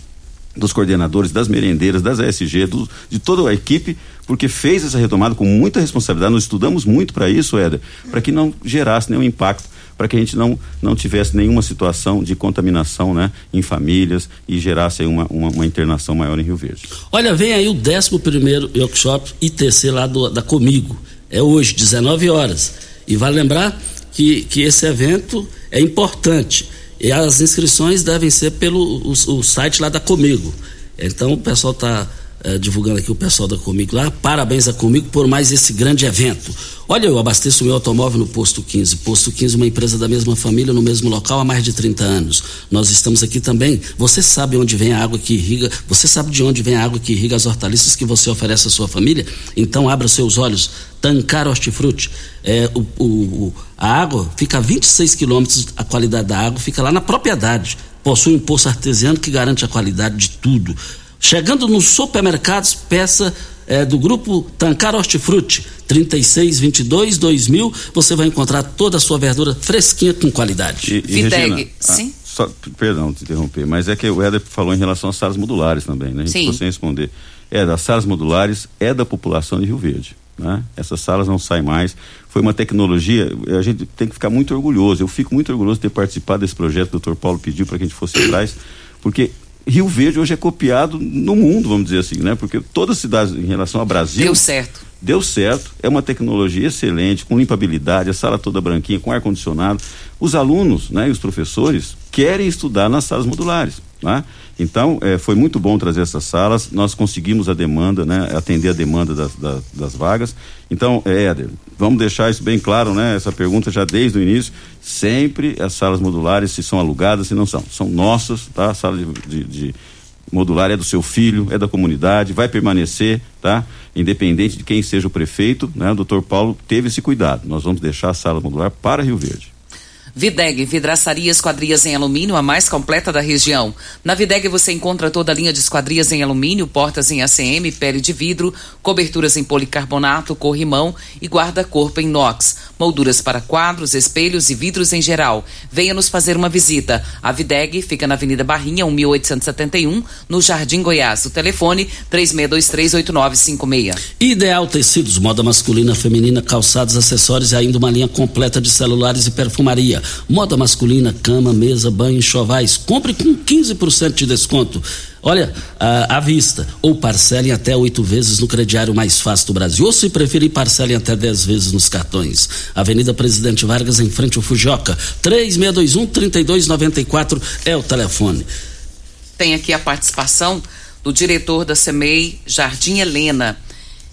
dos coordenadores, das merendeiras, das ASG, do, de toda a equipe, porque fez essa retomada com muita responsabilidade. Nós estudamos muito para isso, Éder, para que não gerasse nenhum impacto, para que a gente não, não tivesse nenhuma situação de contaminação né, em famílias e gerasse uma, uma, uma, internação maior em Rio Verde. Olha, vem aí o 11 primeiro workshop ITC lá do, da Comigo. É hoje, 19 horas. E vale lembrar que, que esse evento é importante e as inscrições devem ser pelo o, o site lá da Comigo. Então o pessoal está é, divulgando aqui o pessoal da Comigo lá. Parabéns a Comigo por mais esse grande evento. Olha, eu abasteço o meu automóvel no Posto 15. Posto 15, uma empresa da mesma família, no mesmo local há mais de 30 anos. Nós estamos aqui também. Você sabe onde vem a água que irriga? Você sabe de onde vem a água que irriga as hortaliças que você oferece à sua família? Então abra seus olhos. Tancar Hortifruti. É, o, o, a água fica a 26 quilômetros, a qualidade da água fica lá na propriedade. Possui um poço artesiano que garante a qualidade de tudo. Chegando nos supermercados, peça é, do grupo Tancar Hortifruti, 3622 2000, você vai encontrar toda a sua verdura fresquinha com qualidade. E, e Regina, sim. Ah, só, perdão te interromper, mas é que o Éder falou em relação às salas modulares também, né? A gente sim. sem responder. É, das salas modulares é da população de Rio Verde. Né? Essas salas não saem mais. Foi uma tecnologia, a gente tem que ficar muito orgulhoso. Eu fico muito orgulhoso de ter participado desse projeto que o Dr. Paulo pediu para que a gente fosse atrás, porque Rio Verde hoje é copiado no mundo, vamos dizer assim, né? Porque todas as cidades em relação ao Brasil. Deu certo. Deu certo, é uma tecnologia excelente, com limpabilidade, a sala toda branquinha, com ar-condicionado. Os alunos né, e os professores querem estudar nas salas modulares. Né? Então, é, foi muito bom trazer essas salas, nós conseguimos a demanda, né, atender a demanda das, das, das vagas. Então, é, Éder, vamos deixar isso bem claro, né, essa pergunta já desde o início. Sempre as salas modulares, se são alugadas, se não são, são nossas, tá? A sala de, de, de modular é do seu filho, é da comunidade, vai permanecer, tá? Independente de quem seja o prefeito, né? O doutor Paulo teve esse cuidado. Nós vamos deixar a sala modular para Rio Verde. Videg, vidraçaria esquadrias em alumínio, a mais completa da região. Na Videg você encontra toda a linha de esquadrias em alumínio, portas em ACM, pele de vidro, coberturas em policarbonato, corrimão e guarda-corpo em inox, molduras para quadros, espelhos e vidros em geral. Venha nos fazer uma visita. A Videg fica na Avenida Barrinha, 1871, no Jardim Goiás. O telefone 36238956. Ideal Tecidos, moda masculina, feminina, calçados, acessórios e ainda uma linha completa de celulares e perfumaria. Moda masculina, cama, mesa, banho, chovais. Compre com 15% de desconto. Olha, à, vista. Ou parcelem até oito vezes no crediário mais fácil do Brasil. Ou, se preferir, parcelem até dez vezes nos cartões. Avenida Presidente Vargas, em frente ao Fujoca. 3621-3294 é o telefone. Tem aqui a participação do diretor da CEMEI, Jardim Helena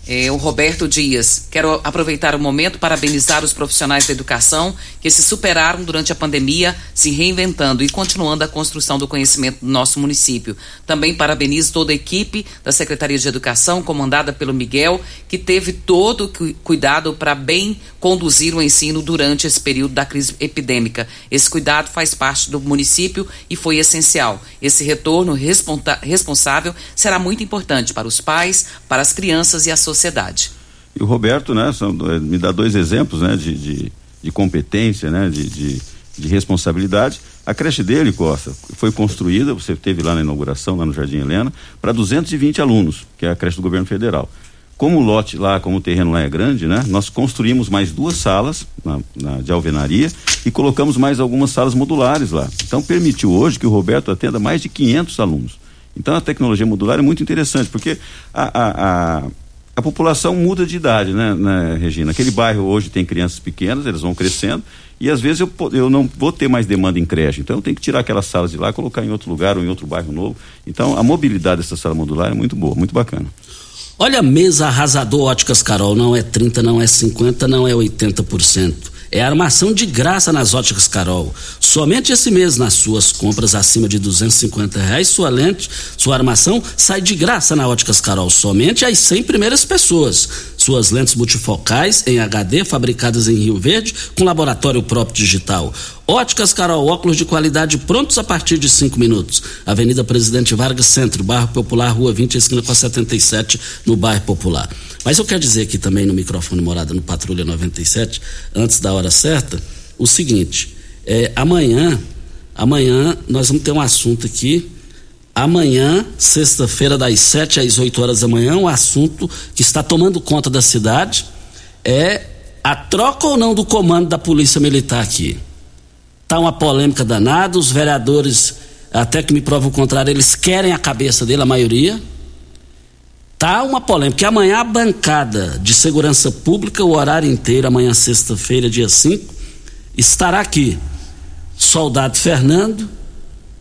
é, o Roberto Dias. Quero aproveitar o momento para parabenizar os profissionais da educação que se superaram durante a pandemia, se reinventando e continuando a construção do conhecimento do nosso município. Também parabenizo toda a equipe da Secretaria de Educação, comandada pelo Miguel, que teve todo o cuidado para bem conduzir o ensino durante esse período da crise epidêmica. Esse cuidado faz parte do município e foi essencial. Esse retorno responsável será muito importante para os pais, para as crianças e a sociedade sociedade. E o Roberto, né, são, eh, me dá dois exemplos, né, de, de, de competência, né, de, de, de, responsabilidade. A creche dele, Costa, foi construída, você teve lá na inauguração, lá no Jardim Helena, para 220 alunos, que é a creche do governo federal como o lote lá, como o terreno lá é grande, né? Nós construímos mais duas salas na, na, de alvenaria e colocamos mais algumas salas modulares lá. Então permitiu hoje que o Roberto atenda mais de 500 alunos. Então a tecnologia modular é muito interessante, porque a, a, a, a população muda de idade, né, né, Regina? Aquele bairro hoje tem crianças pequenas, eles vão crescendo, e às vezes eu, eu não vou ter mais demanda em creche. Então eu tenho que tirar aquelas salas de lá colocar em outro lugar ou em outro bairro novo. Então a mobilidade dessa sala modular é muito boa, muito bacana. Olha a mesa arrasador Óticas Carol, não é 30, não é 50, não é 80%. É armação de graça nas óticas Carol. Somente esse mês, nas suas compras acima de 250 reais, sua lente, sua armação sai de graça na óticas Carol. Somente as 100 primeiras pessoas. Suas lentes multifocais em HD, fabricadas em Rio Verde, com laboratório próprio digital. Óticas Carol, óculos de qualidade prontos a partir de cinco minutos. Avenida Presidente Vargas Centro, Bairro Popular, Rua 20, esquina com a 77, no Bairro Popular. Mas eu quero dizer aqui também no microfone morada no Patrulha 97, antes da hora certa, o seguinte: é, amanhã, amanhã nós vamos ter um assunto aqui. Amanhã, sexta-feira, das 7 às 8 horas da manhã, um assunto que está tomando conta da cidade é a troca ou não do comando da Polícia Militar aqui. Está uma polêmica danada, os vereadores, até que me prova o contrário, eles querem a cabeça dele, a maioria. Tá uma polêmica, porque amanhã a bancada de segurança pública, o horário inteiro, amanhã sexta-feira, dia 5, estará aqui. Soldado Fernando,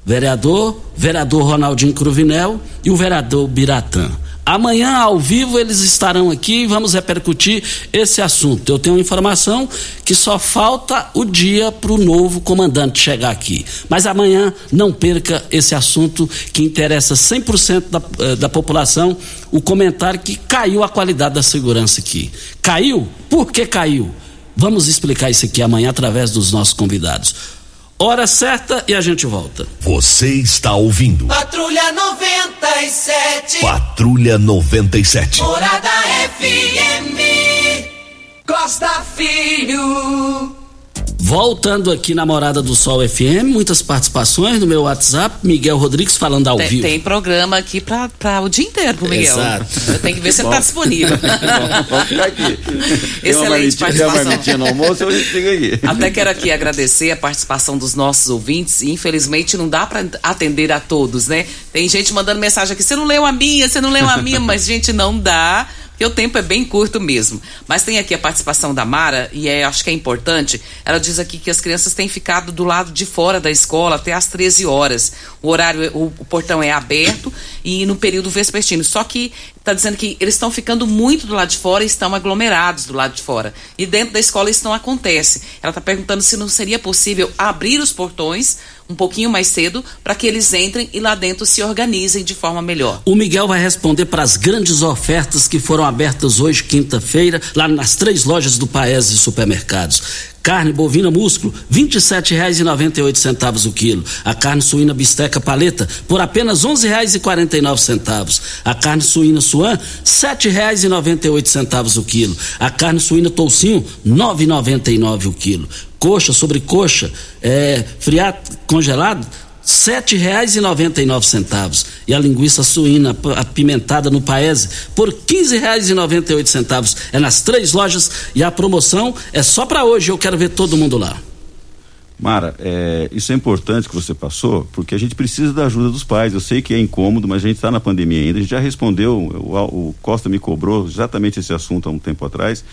vereador, vereador Ronaldinho Cruvinel e o vereador Biratã. Amanhã, ao vivo, eles estarão aqui e vamos repercutir esse assunto. Eu tenho informação que só falta o dia para o novo comandante chegar aqui. Mas amanhã, não perca esse assunto que interessa 100% da, eh, da população. O comentário que caiu a qualidade da segurança aqui. Caiu? Por que caiu? Vamos explicar isso aqui amanhã através dos nossos convidados. Hora certa e a gente volta. Você está ouvindo. Patrulha 97. Patrulha 97. Morada FM. Costa Filho. Voltando aqui na Morada do Sol FM, muitas participações no meu WhatsApp, Miguel Rodrigues falando ao tem, vivo. Tem programa aqui para o dia inteiro pro Miguel. Exato. Eu tenho que ver se ele tá disponível. Vamos ficar aqui. Tem Excelente tem participação. no almoço, a gente fica aqui. Até quero aqui agradecer a participação dos nossos ouvintes. Infelizmente não dá para atender a todos, né? Tem gente mandando mensagem aqui: você não leu a minha, você não leu a minha, mas gente não dá. Porque o tempo é bem curto mesmo. Mas tem aqui a participação da Mara, e é, acho que é importante. Ela diz aqui que as crianças têm ficado do lado de fora da escola até às 13 horas. O horário, o, o portão é aberto e no período vespertino. Só que está dizendo que eles estão ficando muito do lado de fora e estão aglomerados do lado de fora. E dentro da escola isso não acontece. Ela está perguntando se não seria possível abrir os portões um pouquinho mais cedo para que eles entrem e lá dentro se organizem de forma melhor. O Miguel vai responder para as grandes ofertas que foram abertas hoje, quinta-feira, lá nas três lojas do Paese Supermercados. Carne bovina músculo, R$ 27,98 o quilo. A carne suína bisteca paleta, por apenas R$ 11,49. A carne suína suã, R$ 7,98 o quilo. A carne suína toucinho, R$ 9,99 o quilo. Coxa sobre coxa, é, friado congelado, sete reais e noventa e nove centavos e a linguiça suína apimentada no Paese por quinze reais e noventa e oito centavos é nas três lojas e a promoção é só para hoje eu quero ver todo mundo lá Mara, é, isso é importante que você passou, porque a gente precisa da ajuda dos pais. Eu sei que é incômodo, mas a gente está na pandemia ainda. A gente já respondeu, o, o Costa me cobrou exatamente esse assunto há um tempo atrás.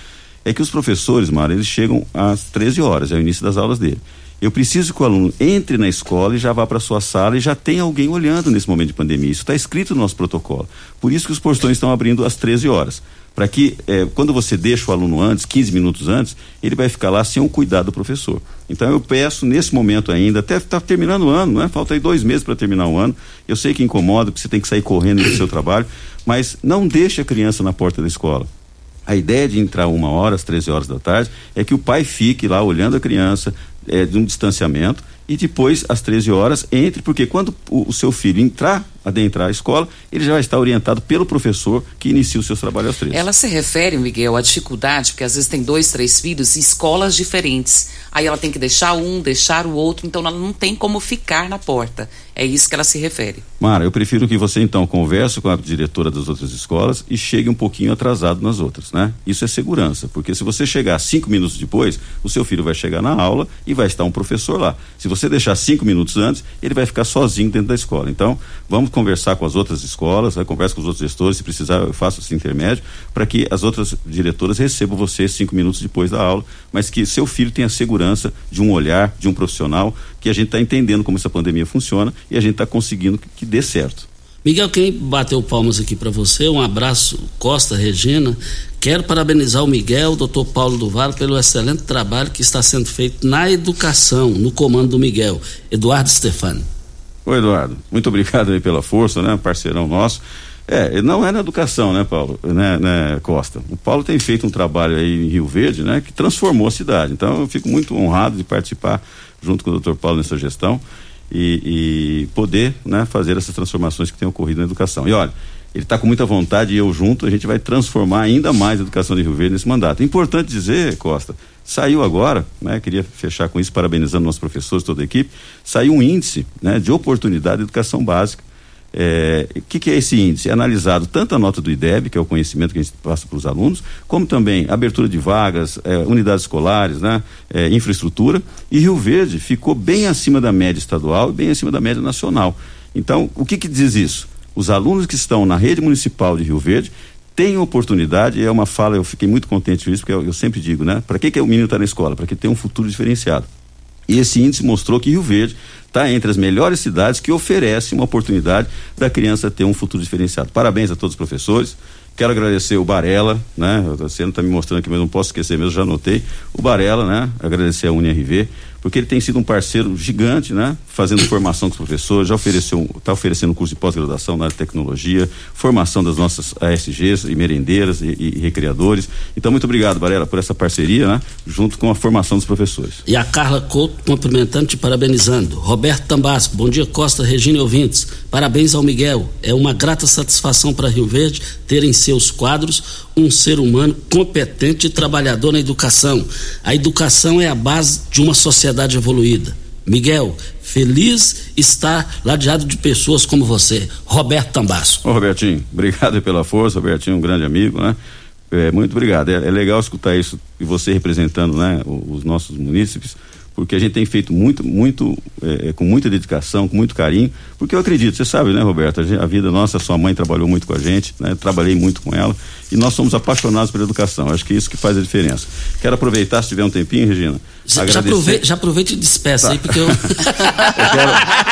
É que os professores, Mara, eles chegam às 13 horas, é o início das aulas dele. Eu preciso que o aluno entre na escola e já vá para sua sala e já tenha alguém olhando nesse momento de pandemia. Isso está escrito no nosso protocolo. Por isso que os portões estão abrindo às 13 horas. Para que, eh, quando você deixa o aluno antes, 15 minutos antes, ele vai ficar lá sem o cuidado do professor. Então eu peço, nesse momento ainda, até está terminando o ano, né? Falta aí dois meses para terminar o ano. Eu sei que incomoda, porque você tem que sair correndo do seu trabalho, mas não deixe a criança na porta da escola. A ideia de entrar uma hora, às 13 horas da tarde, é que o pai fique lá olhando a criança, é, de um distanciamento, e depois, às 13 horas, entre, porque quando o, o seu filho entrar, adentrar a escola, ele já estar orientado pelo professor que inicia os seus trabalhos às 13. Ela se refere, Miguel, à dificuldade, porque às vezes tem dois, três filhos e escolas diferentes. Aí ela tem que deixar um, deixar o outro, então ela não tem como ficar na porta. É isso que ela se refere. Mara, eu prefiro que você então converse com a diretora das outras escolas e chegue um pouquinho atrasado nas outras, né? Isso é segurança, porque se você chegar cinco minutos depois, o seu filho vai chegar na aula e vai estar um professor lá. Se você deixar cinco minutos antes, ele vai ficar sozinho dentro da escola. Então, vamos conversar com as outras escolas, né? converse com os outros gestores, se precisar eu faço esse intermédio, para que as outras diretoras recebam você cinco minutos depois da aula, mas que seu filho tenha segurança de um olhar, de um profissional, que a gente está entendendo como essa pandemia funciona e a gente está conseguindo que, que dê certo. Miguel, quem bateu palmas aqui para você, um abraço, Costa Regina. Quero parabenizar o Miguel, o doutor Paulo do Vale, pelo excelente trabalho que está sendo feito na educação, no comando do Miguel. Eduardo Stefani. Oi, Eduardo. Muito obrigado aí pela força, né? Parceirão nosso. É, não é na educação, né, Paulo, né, né, Costa? O Paulo tem feito um trabalho aí em Rio Verde, né, que transformou a cidade. Então, eu fico muito honrado de participar junto com o doutor Paulo nessa gestão e, e poder né, fazer essas transformações que têm ocorrido na educação. E olha, ele está com muita vontade e eu junto, a gente vai transformar ainda mais a educação de Rio Verde nesse mandato. Importante dizer, Costa, saiu agora, né, queria fechar com isso, parabenizando nossos professores, toda a equipe, saiu um índice né, de oportunidade de educação básica o é, que, que, é esse índice? É analisado tanto a nota do IDEB, que é o conhecimento que a gente passa para os alunos, como também abertura de vagas, é, unidades escolares, né, é, infraestrutura. E Rio Verde ficou bem acima da média estadual e bem acima da média nacional. Então, o que, que diz isso? Os alunos que estão na rede municipal de Rio Verde têm oportunidade, é uma fala, eu fiquei muito contente com isso, porque eu, eu sempre digo, né? Para que, que o menino está na escola? Para que tenha um futuro diferenciado. E esse índice mostrou que Rio Verde está entre as melhores cidades que oferecem uma oportunidade da criança ter um futuro diferenciado. Parabéns a todos os professores. Quero agradecer o Barela, né? Você não está me mostrando aqui, mas não posso esquecer mesmo, já anotei. O Barela, né? Agradecer a UniRV, porque ele tem sido um parceiro gigante, né? Fazendo formação com os professores, já ofereceu, está oferecendo curso de pós-graduação na área de tecnologia, formação das nossas ASGs e merendeiras e, e, recreadores. Então, muito obrigado, Varela, por essa parceria, né? Junto com a formação dos professores. E a Carla Couto cumprimentando e parabenizando. Roberto Tambasco, bom dia, Costa, Regina e ouvintes. Parabéns ao Miguel. É uma grata satisfação para Rio Verde ter em seus quadros um ser humano competente e trabalhador na educação. A educação é a base de uma sociedade evoluída. Miguel, feliz estar ladeado de pessoas como você. Roberto Tambasso. Ô Robertinho, obrigado pela força, Robertinho, um grande amigo, né? É, muito obrigado. É, é, legal escutar isso e você representando, né, os nossos munícipes porque a gente tem feito muito, muito, é, é, com muita dedicação, com muito carinho, porque eu acredito, você sabe, né, Roberto, a, a, vida nossa, sua mãe trabalhou muito com a gente, né, trabalhei muito com ela, e nós somos apaixonados pela educação, acho que é isso que faz a diferença. Quero aproveitar, se tiver um tempinho, Regina, já, agradecer... já, aproveita, já aproveita e despeça tá. aí, porque eu... eu quero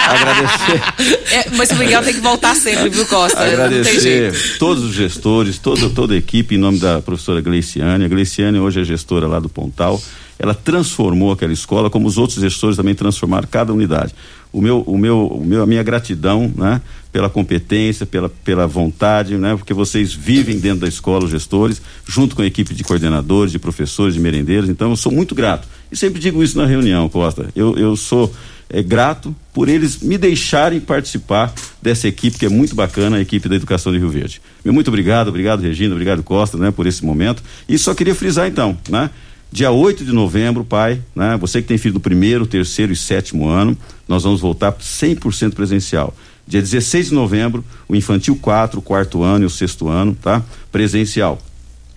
agradecer... É, mas o Miguel tem que voltar sempre, viu, Costa? Agradecer todos os gestores, toda, toda a equipe, em nome da professora Gleiciane, a Gleiciane hoje é gestora lá do Pontal, ela transformou aquela escola, como os outros gestores também transformaram cada unidade. O meu, o meu, o meu, a minha gratidão, né, pela competência, pela, pela vontade, né, porque vocês vivem dentro da escola, os gestores, junto com a equipe de coordenadores, de professores, de merendeiros. Então, eu sou muito grato. E sempre digo isso na reunião, Costa. Eu, eu sou é, grato por eles me deixarem participar dessa equipe que é muito bacana, a equipe da Educação de Rio Verde. Muito obrigado, obrigado Regina, obrigado Costa, né, por esse momento. E só queria frisar então, né, Dia 8 de novembro, pai, né? Você que tem filho do primeiro, terceiro e sétimo ano, nós vamos voltar 100% presencial. Dia 16 de novembro, o infantil 4, o quarto ano e o sexto ano, tá? Presencial.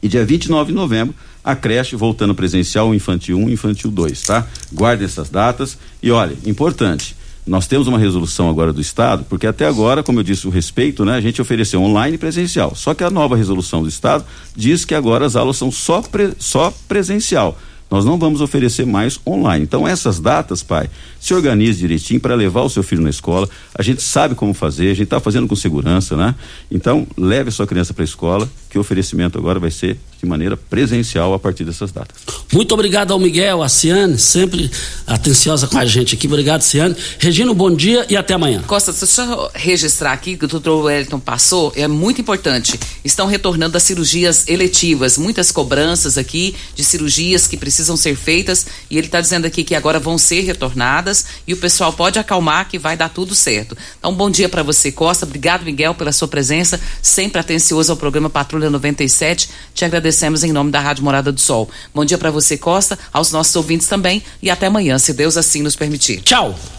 E dia 29 de novembro, a creche voltando presencial, o infantil 1 e infantil 2, tá? Guardem essas datas e olha, importante, nós temos uma resolução agora do Estado, porque até agora, como eu disse, o respeito, né, a gente ofereceu online e presencial. Só que a nova resolução do Estado diz que agora as aulas são só, pre, só presencial. Nós não vamos oferecer mais online. Então, essas datas, pai, se organize direitinho para levar o seu filho na escola. A gente sabe como fazer, a gente está fazendo com segurança, né? Então, leve a sua criança para a escola, que o oferecimento agora vai ser de maneira presencial a partir dessas datas. Muito obrigado ao Miguel, a Ciane, sempre atenciosa com a gente aqui. Obrigado, Ciane. Regina, bom dia e até amanhã. Costa, deixa eu registrar aqui que o doutor Wellington passou, é muito importante. Estão retornando as cirurgias eletivas, muitas cobranças aqui de cirurgias que precisam ser feitas e ele está dizendo aqui que agora vão ser retornadas e o pessoal pode acalmar que vai dar tudo certo. Então, bom dia para você, Costa. Obrigado, Miguel, pela sua presença, sempre atencioso ao programa Patrulha 97. Te agradecemos em nome da Rádio Morada do Sol. Bom dia para você, Costa, aos nossos ouvintes também e até amanhã, se Deus assim nos permitir. Tchau.